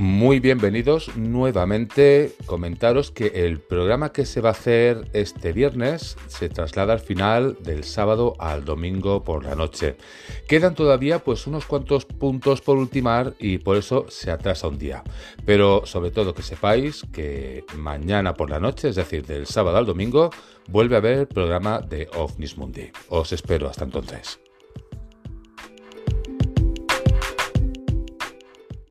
Muy bienvenidos nuevamente. Comentaros que el programa que se va a hacer este viernes se traslada al final del sábado al domingo por la noche. Quedan todavía pues unos cuantos puntos por ultimar y por eso se atrasa un día. Pero sobre todo que sepáis que mañana por la noche, es decir, del sábado al domingo, vuelve a haber el programa de OVNIS Mundi. Os espero hasta entonces.